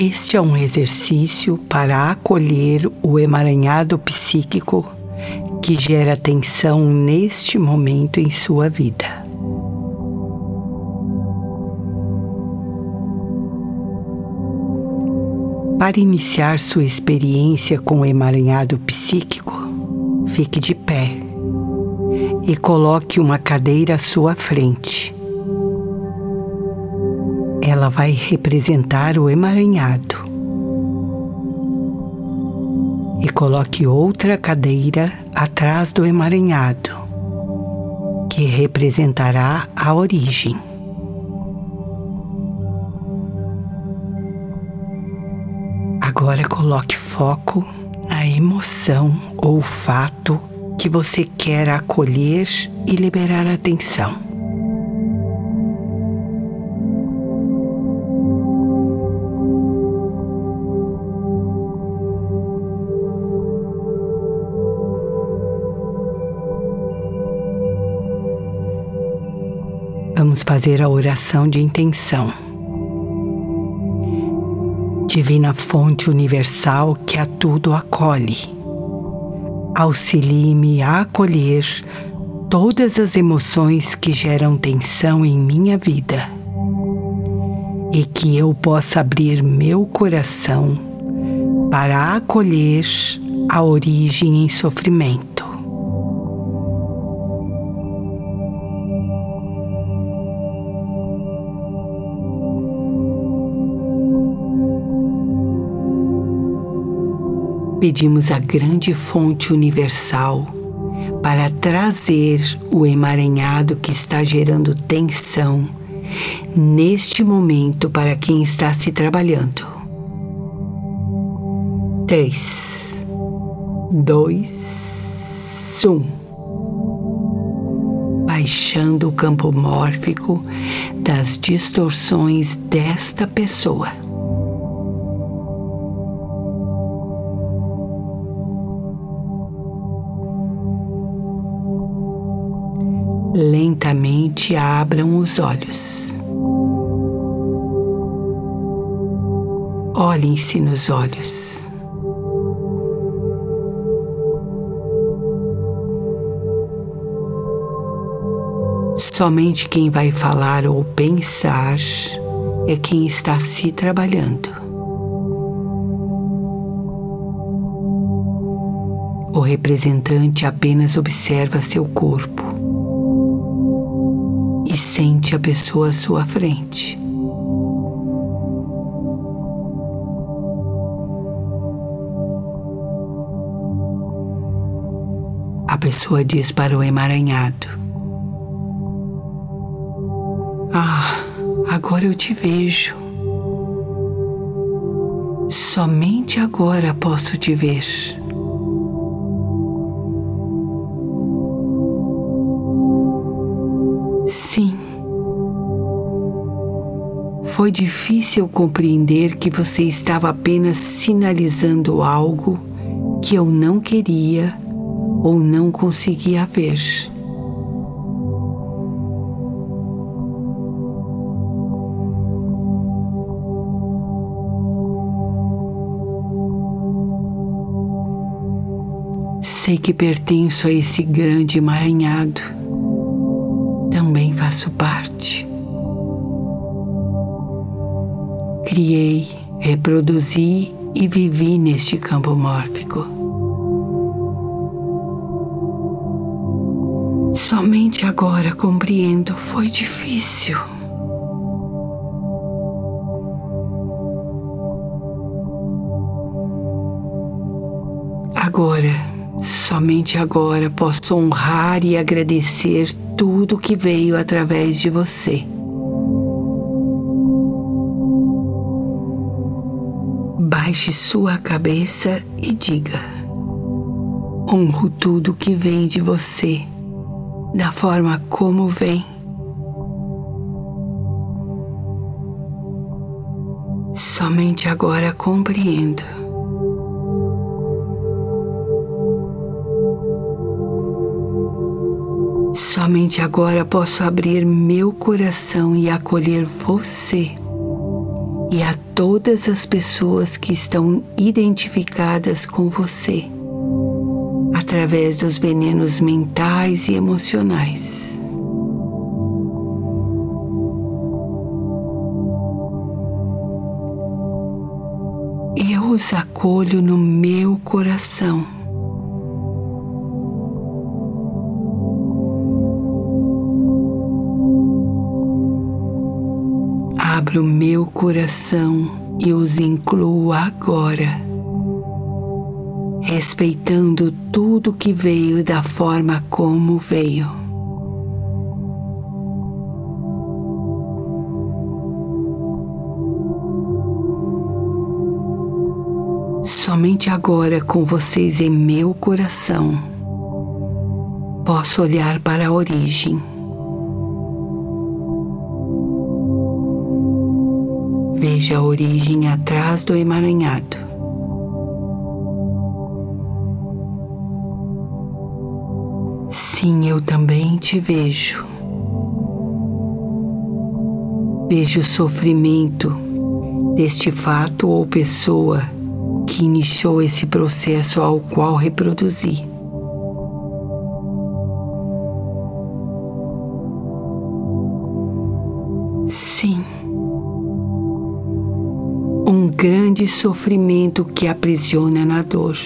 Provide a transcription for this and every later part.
Este é um exercício para acolher o emaranhado psíquico que gera tensão neste momento em sua vida. Para iniciar sua experiência com o emaranhado psíquico, fique de pé e coloque uma cadeira à sua frente. Ela vai representar o emaranhado. E coloque outra cadeira atrás do emaranhado, que representará a origem. Agora coloque foco na emoção ou fato que você quer acolher e liberar atenção. Fazer a oração de intenção. Divina Fonte Universal que a tudo acolhe auxilie-me a acolher todas as emoções que geram tensão em minha vida e que eu possa abrir meu coração para acolher a origem em sofrimento. Pedimos a grande fonte universal para trazer o emaranhado que está gerando tensão neste momento para quem está se trabalhando. 3, 2, 1. Baixando o campo mórfico das distorções desta pessoa. Lentamente abram os olhos. Olhem-se nos olhos. Somente quem vai falar ou pensar é quem está se trabalhando. O representante apenas observa seu corpo sente a pessoa à sua frente. A pessoa diz para o emaranhado: Ah, agora eu te vejo. Somente agora posso te ver. Foi difícil compreender que você estava apenas sinalizando algo que eu não queria ou não conseguia ver. Sei que pertenço a esse grande emaranhado também faço parte. Criei, reproduzi e vivi neste campo mórfico. Somente agora compreendo, foi difícil. Agora, somente agora posso honrar e agradecer tudo que veio através de você. Baixe sua cabeça e diga: honro tudo que vem de você, da forma como vem. Somente agora compreendo Somente agora posso abrir meu coração e acolher você e a todas as pessoas que estão identificadas com você, através dos venenos mentais e emocionais. Eu os acolho no meu coração. Abro meu coração e os incluo agora, respeitando tudo que veio da forma como veio. Somente agora, com vocês em meu coração, posso olhar para a origem. Veja a origem atrás do emaranhado. Sim, eu também te vejo. Vejo o sofrimento deste fato ou pessoa que iniciou esse processo ao qual reproduzi. Um grande sofrimento que aprisiona na dor.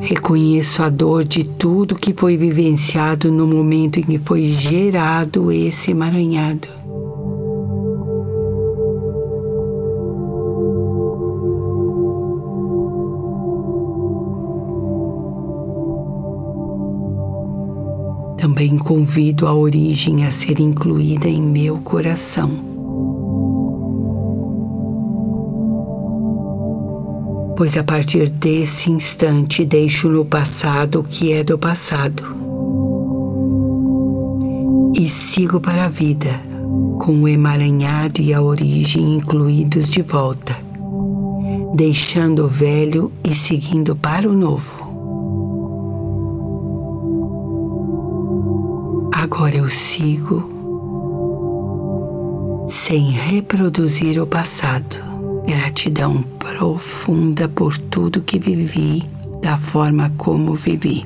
Reconheço a dor de tudo que foi vivenciado no momento em que foi gerado esse emaranhado. Também convido a origem a ser incluída em meu coração. Pois a partir desse instante deixo no passado o que é do passado e sigo para a vida com o emaranhado e a origem incluídos de volta, deixando o velho e seguindo para o novo. Agora eu sigo sem reproduzir o passado. Gratidão profunda por tudo que vivi, da forma como vivi.